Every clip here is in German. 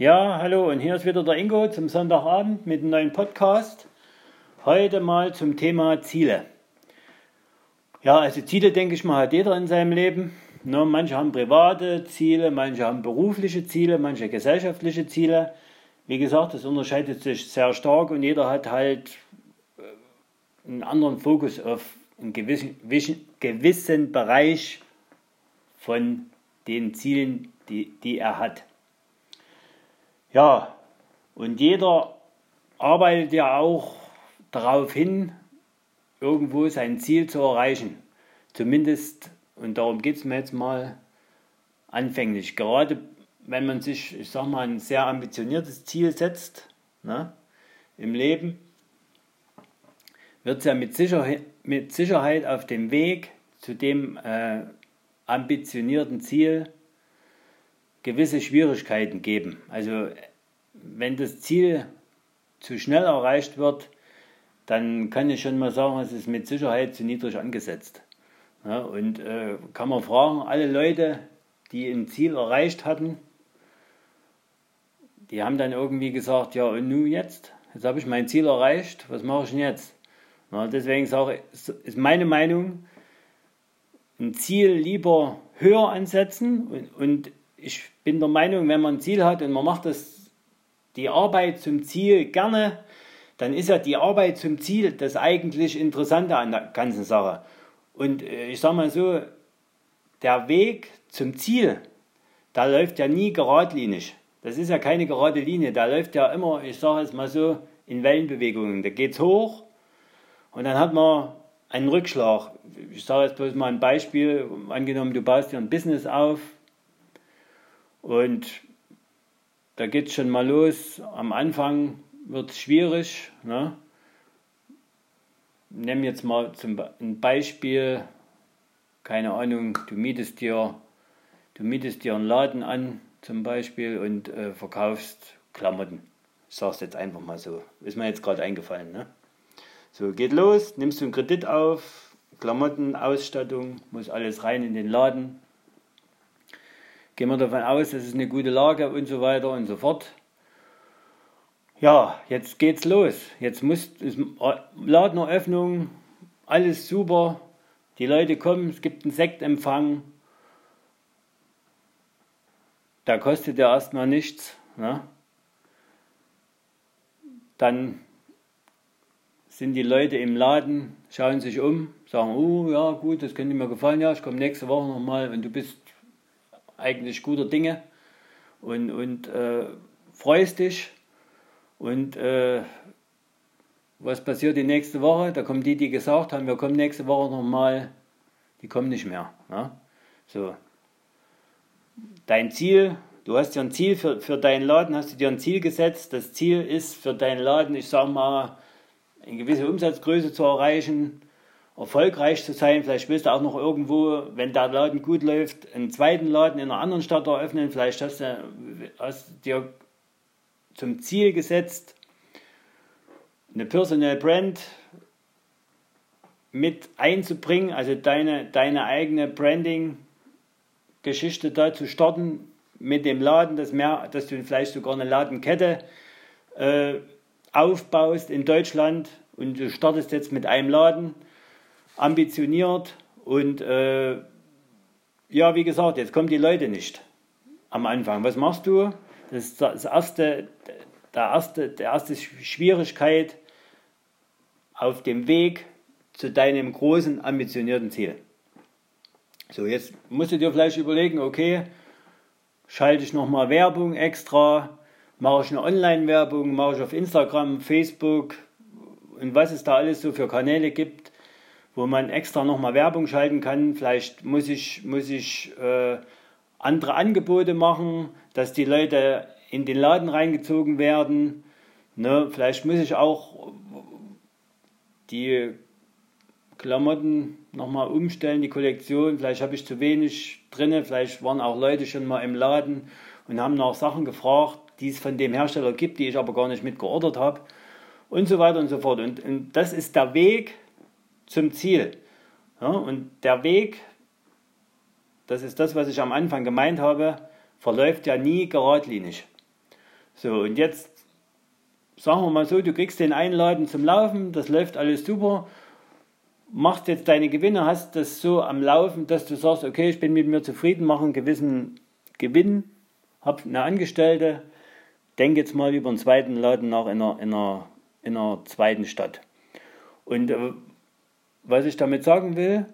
Ja, hallo und hier ist wieder der Ingo zum Sonntagabend mit einem neuen Podcast. Heute mal zum Thema Ziele. Ja, also Ziele, denke ich mal, hat jeder in seinem Leben. Ne, manche haben private Ziele, manche haben berufliche Ziele, manche gesellschaftliche Ziele. Wie gesagt, das unterscheidet sich sehr stark und jeder hat halt äh, einen anderen Fokus auf einen gewissen, gewissen Bereich von den Zielen, die, die er hat. Ja, und jeder arbeitet ja auch darauf hin, irgendwo sein Ziel zu erreichen. Zumindest, und darum geht es mir jetzt mal anfänglich. Gerade wenn man sich, ich sag mal, ein sehr ambitioniertes Ziel setzt ne, im Leben, wird es ja mit Sicherheit, mit Sicherheit auf dem Weg zu dem äh, ambitionierten Ziel gewisse Schwierigkeiten geben. Also wenn das Ziel zu schnell erreicht wird, dann kann ich schon mal sagen, es ist mit Sicherheit zu niedrig angesetzt. Ja, und äh, kann man fragen, alle Leute, die ein Ziel erreicht hatten, die haben dann irgendwie gesagt, ja und nun jetzt? Jetzt habe ich mein Ziel erreicht, was mache ich denn jetzt? Ja, deswegen sage ist meine Meinung, ein Ziel lieber höher ansetzen und, und ich bin der Meinung, wenn man ein Ziel hat und man macht das, die Arbeit zum Ziel gerne, dann ist ja die Arbeit zum Ziel das eigentlich Interessante an der ganzen Sache. Und äh, ich sage mal so, der Weg zum Ziel, da läuft ja nie geradlinig. Das ist ja keine gerade Linie, da läuft ja immer, ich sage es mal so, in Wellenbewegungen. Da geht es hoch und dann hat man einen Rückschlag. Ich sage jetzt bloß mal ein Beispiel. Angenommen, du baust dir ein Business auf, und da geht es schon mal los. Am Anfang wird es schwierig. Ne? Nimm jetzt mal zum ein Beispiel, keine Ahnung, du mietest dir, du mietest dir einen Laden an zum Beispiel und äh, verkaufst Klamotten. Ich sag's jetzt einfach mal so. Ist mir jetzt gerade eingefallen. Ne? So, geht los, nimmst du einen Kredit auf, Klamotten, Ausstattung, muss alles rein in den Laden gehen wir davon aus, das ist eine gute Lage und so weiter und so fort. Ja, jetzt geht's los. Jetzt muss Ladeneröffnung, alles super. Die Leute kommen, es gibt einen Sektempfang. Da kostet ja erstmal nichts. Ne? Dann sind die Leute im Laden, schauen sich um, sagen, oh ja gut, das könnte mir gefallen, ja, ich komme nächste Woche nochmal und du bist eigentlich guter Dinge und, und äh, freust dich. Und äh, was passiert die nächste Woche? Da kommen die, die gesagt haben, wir kommen nächste Woche nochmal, die kommen nicht mehr. Ne? So. Dein Ziel, du hast dir ein Ziel für, für deinen Laden, hast du dir ein Ziel gesetzt. Das Ziel ist für deinen Laden, ich sage mal, eine gewisse Umsatzgröße zu erreichen erfolgreich zu sein. Vielleicht willst du auch noch irgendwo, wenn der Laden gut läuft, einen zweiten Laden in einer anderen Stadt eröffnen. Vielleicht hast du hast dir zum Ziel gesetzt, eine Personal Brand mit einzubringen, also deine, deine eigene Branding-Geschichte da zu starten mit dem Laden, dass, mehr, dass du vielleicht sogar eine Ladenkette äh, aufbaust in Deutschland und du startest jetzt mit einem Laden ambitioniert und äh, ja, wie gesagt, jetzt kommen die Leute nicht am Anfang. Was machst du? Das ist das erste, der erste, der erste Schwierigkeit auf dem Weg zu deinem großen, ambitionierten Ziel. So, jetzt musst du dir vielleicht überlegen, okay, schalte ich nochmal Werbung extra, mache ich eine Online-Werbung, mache ich auf Instagram, Facebook und was es da alles so für Kanäle gibt, wo man extra nochmal Werbung schalten kann. Vielleicht muss ich, muss ich äh, andere Angebote machen, dass die Leute in den Laden reingezogen werden. Ne? Vielleicht muss ich auch die Klamotten nochmal umstellen, die Kollektion. Vielleicht habe ich zu wenig drin. Vielleicht waren auch Leute schon mal im Laden und haben nach Sachen gefragt, die es von dem Hersteller gibt, die ich aber gar nicht mitgeordert habe. Und so weiter und so fort. Und, und das ist der Weg, zum Ziel. Ja, und der Weg, das ist das, was ich am Anfang gemeint habe, verläuft ja nie geradlinig. So, und jetzt sagen wir mal so, du kriegst den Einladen zum Laufen, das läuft alles super, machst jetzt deine Gewinne, hast das so am Laufen, dass du sagst, okay, ich bin mit mir zufrieden, mache einen gewissen Gewinn, habe eine Angestellte, denke jetzt mal über einen zweiten Laden nach in einer, in einer, in einer zweiten Stadt. Und äh, was ich damit sagen will,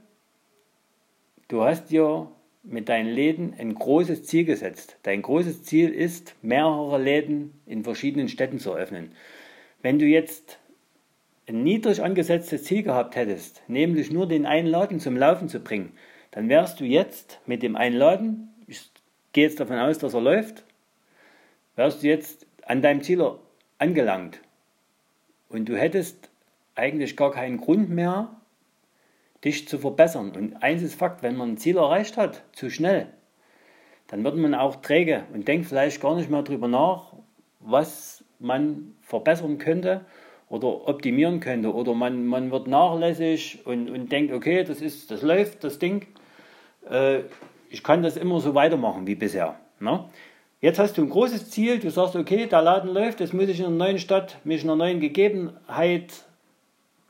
du hast dir mit deinen Läden ein großes Ziel gesetzt. Dein großes Ziel ist, mehrere Läden in verschiedenen Städten zu eröffnen. Wenn du jetzt ein niedrig angesetztes Ziel gehabt hättest, nämlich nur den einen Laden zum Laufen zu bringen, dann wärst du jetzt mit dem einen Laden, ich gehe jetzt davon aus, dass er läuft, wärst du jetzt an deinem Ziel angelangt. Und du hättest eigentlich gar keinen Grund mehr, dich zu verbessern. Und eins ist Fakt, wenn man ein Ziel erreicht hat, zu schnell, dann wird man auch träge und denkt vielleicht gar nicht mehr darüber nach, was man verbessern könnte oder optimieren könnte. Oder man, man wird nachlässig und, und denkt, okay, das, ist, das läuft, das Ding. Äh, ich kann das immer so weitermachen wie bisher. Ne? Jetzt hast du ein großes Ziel, du sagst, okay, der Laden läuft, jetzt muss ich in einer neuen Stadt mich einer neuen Gegebenheit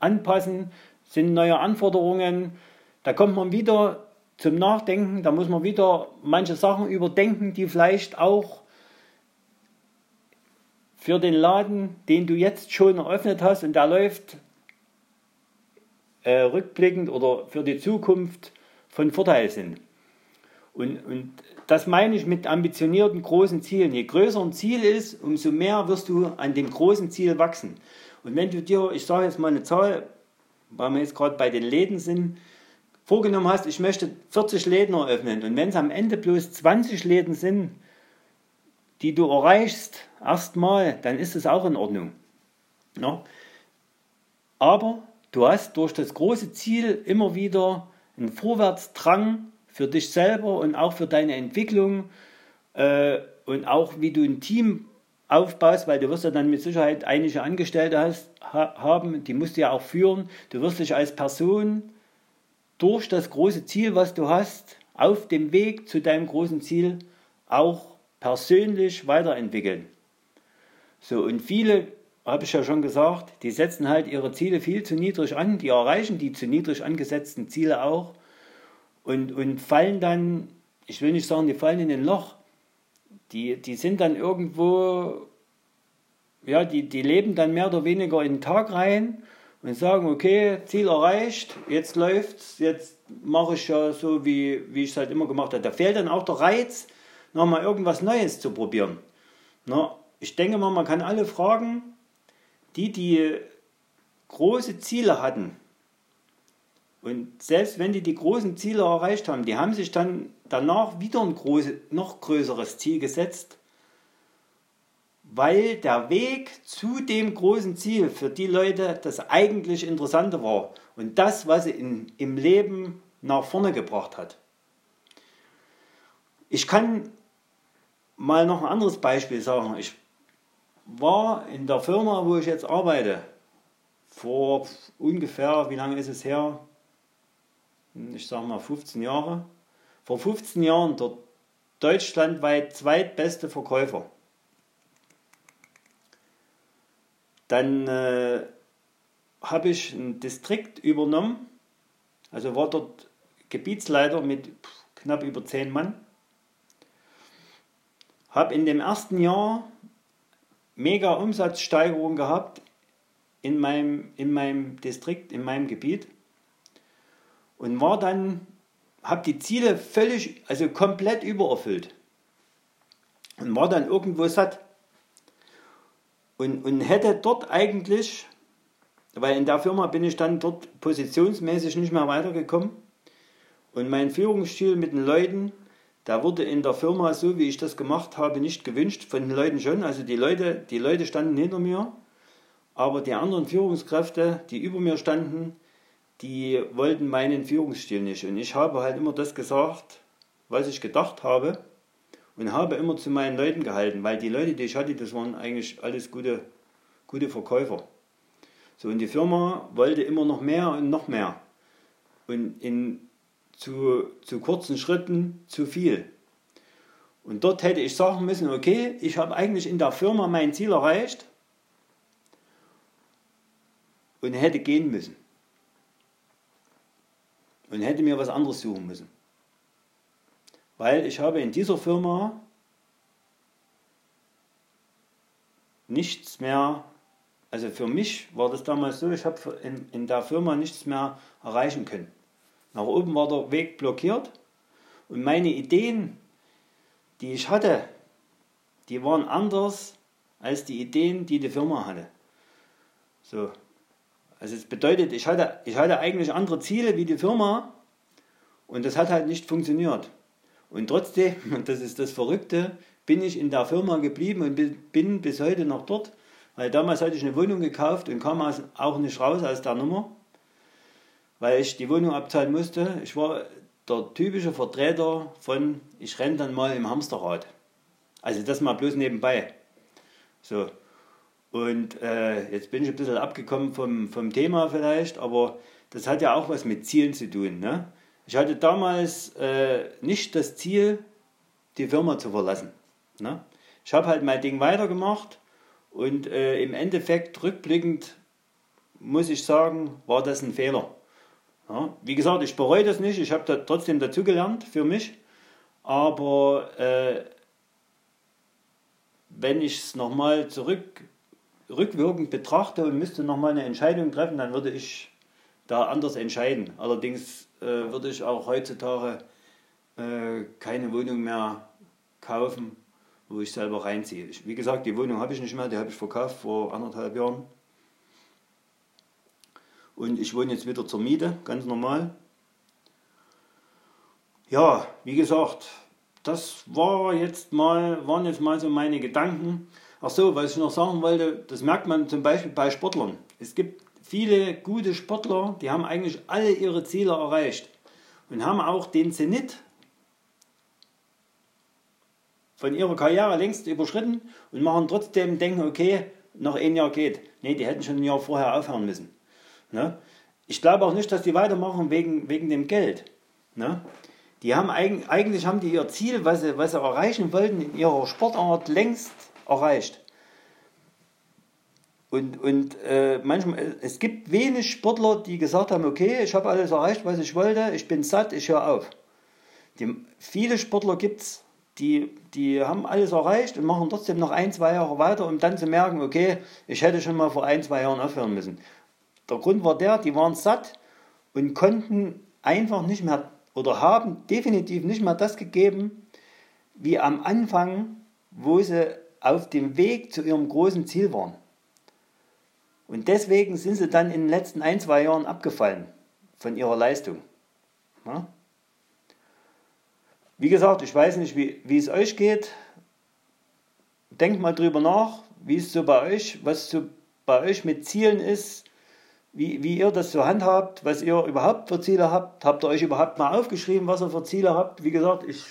anpassen, sind neue Anforderungen. Da kommt man wieder zum Nachdenken, da muss man wieder manche Sachen überdenken, die vielleicht auch für den Laden, den du jetzt schon eröffnet hast und der läuft äh, rückblickend oder für die Zukunft von Vorteil sind. Und, und das meine ich mit ambitionierten großen Zielen. Je größer ein Ziel ist, umso mehr wirst du an dem großen Ziel wachsen. Und wenn du dir, ich sage jetzt mal eine Zahl, weil wir jetzt gerade bei den Läden sind, vorgenommen hast, ich möchte 40 Läden eröffnen und wenn es am Ende bloß 20 Läden sind, die du erreichst, erstmal, dann ist es auch in Ordnung. Ja? Aber du hast durch das große Ziel immer wieder einen Vorwärtsdrang für dich selber und auch für deine Entwicklung äh, und auch wie du ein Team aufbaust, weil du wirst ja dann mit Sicherheit einige Angestellte hast, ha, haben, die musst du ja auch führen. Du wirst dich als Person durch das große Ziel, was du hast, auf dem Weg zu deinem großen Ziel auch persönlich weiterentwickeln. So, und viele, habe ich ja schon gesagt, die setzen halt ihre Ziele viel zu niedrig an, die erreichen die zu niedrig angesetzten Ziele auch und, und fallen dann, ich will nicht sagen, die fallen in ein Loch, die, die sind dann irgendwo, ja, die, die leben dann mehr oder weniger in den Tag rein und sagen, okay, Ziel erreicht, jetzt läuft's, jetzt mache ich ja so, wie, wie ich es halt immer gemacht habe. Da fehlt dann auch der Reiz, nochmal irgendwas Neues zu probieren. Na, ich denke mal, man kann alle fragen, die, die große Ziele hatten, und selbst wenn die die großen Ziele erreicht haben, die haben sich dann danach wieder ein große, noch größeres Ziel gesetzt, weil der Weg zu dem großen Ziel für die Leute das eigentlich Interessante war und das, was sie in, im Leben nach vorne gebracht hat. Ich kann mal noch ein anderes Beispiel sagen. Ich war in der Firma, wo ich jetzt arbeite, vor ungefähr, wie lange ist es her? Ich sage mal 15 Jahre, vor 15 Jahren der deutschlandweit zweitbeste Verkäufer. Dann äh, habe ich ein Distrikt übernommen, also war dort Gebietsleiter mit knapp über 10 Mann. Habe in dem ersten Jahr mega Umsatzsteigerung gehabt in meinem, in meinem Distrikt, in meinem Gebiet und war dann, habe die Ziele völlig, also komplett übererfüllt. Und war dann irgendwo satt. Und, und hätte dort eigentlich, weil in der Firma bin ich dann dort positionsmäßig nicht mehr weitergekommen. Und mein Führungsstil mit den Leuten, da wurde in der Firma so, wie ich das gemacht habe, nicht gewünscht, von den Leuten schon. Also die Leute, die Leute standen hinter mir, aber die anderen Führungskräfte, die über mir standen, die wollten meinen Führungsstil nicht. Und ich habe halt immer das gesagt, was ich gedacht habe und habe immer zu meinen Leuten gehalten, weil die Leute, die ich hatte, das waren eigentlich alles gute, gute Verkäufer. So, und die Firma wollte immer noch mehr und noch mehr. Und in zu, zu kurzen Schritten zu viel. Und dort hätte ich sagen müssen, okay, ich habe eigentlich in der Firma mein Ziel erreicht und hätte gehen müssen. Und hätte mir was anderes suchen müssen. Weil ich habe in dieser Firma nichts mehr, also für mich war das damals so, ich habe in, in der Firma nichts mehr erreichen können. Nach oben war der Weg blockiert und meine Ideen, die ich hatte, die waren anders als die Ideen, die die Firma hatte. So. Also es bedeutet, ich hatte, ich hatte eigentlich andere Ziele wie die Firma und das hat halt nicht funktioniert. Und trotzdem, und das ist das Verrückte, bin ich in der Firma geblieben und bin bis heute noch dort, weil damals hatte ich eine Wohnung gekauft und kam auch nicht raus aus der Nummer, weil ich die Wohnung abzahlen musste. Ich war der typische Vertreter von, ich renne dann mal im Hamsterrad. Also das mal bloß nebenbei. So. Und äh, jetzt bin ich ein bisschen abgekommen vom, vom Thema vielleicht, aber das hat ja auch was mit Zielen zu tun. Ne? Ich hatte damals äh, nicht das Ziel, die Firma zu verlassen. Ne? Ich habe halt mein Ding weitergemacht und äh, im Endeffekt rückblickend muss ich sagen, war das ein Fehler. Ja, wie gesagt, ich bereue das nicht, ich habe da trotzdem dazugelernt für mich, aber äh, wenn ich es nochmal zurück, rückwirkend betrachte und müsste nochmal eine Entscheidung treffen, dann würde ich da anders entscheiden. Allerdings äh, würde ich auch heutzutage äh, keine Wohnung mehr kaufen, wo ich selber reinziehe. Ich, wie gesagt, die Wohnung habe ich nicht mehr, die habe ich verkauft vor anderthalb Jahren. Und ich wohne jetzt wieder zur Miete, ganz normal. Ja, wie gesagt, das war jetzt mal, waren jetzt mal so meine Gedanken. Ach so, was ich noch sagen wollte, das merkt man zum Beispiel bei Sportlern. Es gibt viele gute Sportler, die haben eigentlich alle ihre Ziele erreicht und haben auch den Zenit von ihrer Karriere längst überschritten und machen trotzdem denken, okay, noch ein Jahr geht. Nee, die hätten schon ein Jahr vorher aufhören müssen. Ne? Ich glaube auch nicht, dass die weitermachen wegen, wegen dem Geld. Ne? Die haben eigentlich haben die ihr Ziel, was sie, was sie erreichen wollten, in ihrer Sportart längst erreicht. Und, und äh, manchmal, es gibt wenig Sportler, die gesagt haben, okay, ich habe alles erreicht, was ich wollte, ich bin satt, ich höre auf. Die, viele Sportler gibt es, die, die haben alles erreicht und machen trotzdem noch ein, zwei Jahre weiter, um dann zu merken, okay, ich hätte schon mal vor ein, zwei Jahren aufhören müssen. Der Grund war der, die waren satt und konnten einfach nicht mehr oder haben definitiv nicht mehr das gegeben, wie am Anfang, wo sie auf dem Weg zu ihrem großen Ziel waren. Und deswegen sind sie dann in den letzten ein, zwei Jahren abgefallen von ihrer Leistung. Ja? Wie gesagt, ich weiß nicht, wie, wie es euch geht. Denkt mal drüber nach, wie es so bei euch, was so bei euch mit Zielen ist, wie, wie ihr das so handhabt, was ihr überhaupt für Ziele habt. Habt ihr euch überhaupt mal aufgeschrieben, was ihr für Ziele habt? Wie gesagt, ich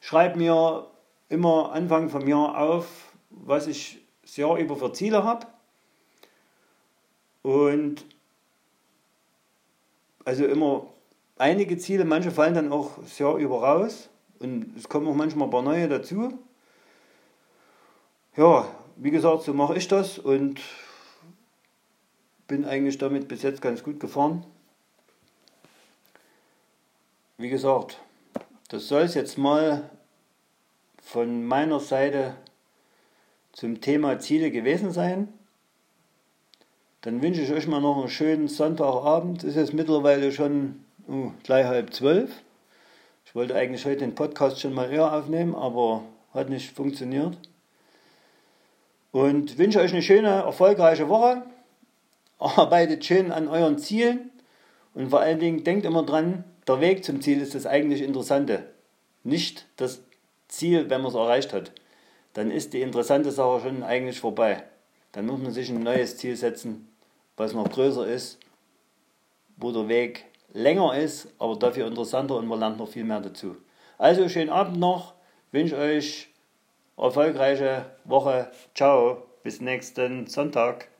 schreibe mir immer Anfang vom Jahr auf, was ich das Jahr über für Ziele habe. Und also immer einige Ziele, manche fallen dann auch das Jahr über raus und es kommen auch manchmal ein paar neue dazu. Ja, wie gesagt, so mache ich das und bin eigentlich damit bis jetzt ganz gut gefahren. Wie gesagt, das soll es jetzt mal von meiner Seite zum Thema Ziele gewesen sein. Dann wünsche ich euch mal noch einen schönen Sonntagabend. Es ist jetzt mittlerweile schon uh, gleich halb zwölf. Ich wollte eigentlich heute den Podcast schon mal eher aufnehmen, aber hat nicht funktioniert. Und wünsche euch eine schöne, erfolgreiche Woche. Arbeitet schön an euren Zielen und vor allen Dingen denkt immer dran, der Weg zum Ziel ist das eigentlich Interessante. Nicht das Ziel, wenn man es erreicht hat. Dann ist die interessante Sache schon eigentlich vorbei. Dann muss man sich ein neues Ziel setzen was noch größer ist, wo der Weg länger ist, aber dafür interessanter und man lernt noch viel mehr dazu. Also schönen Abend noch, wünsche euch erfolgreiche Woche. Ciao, bis nächsten Sonntag.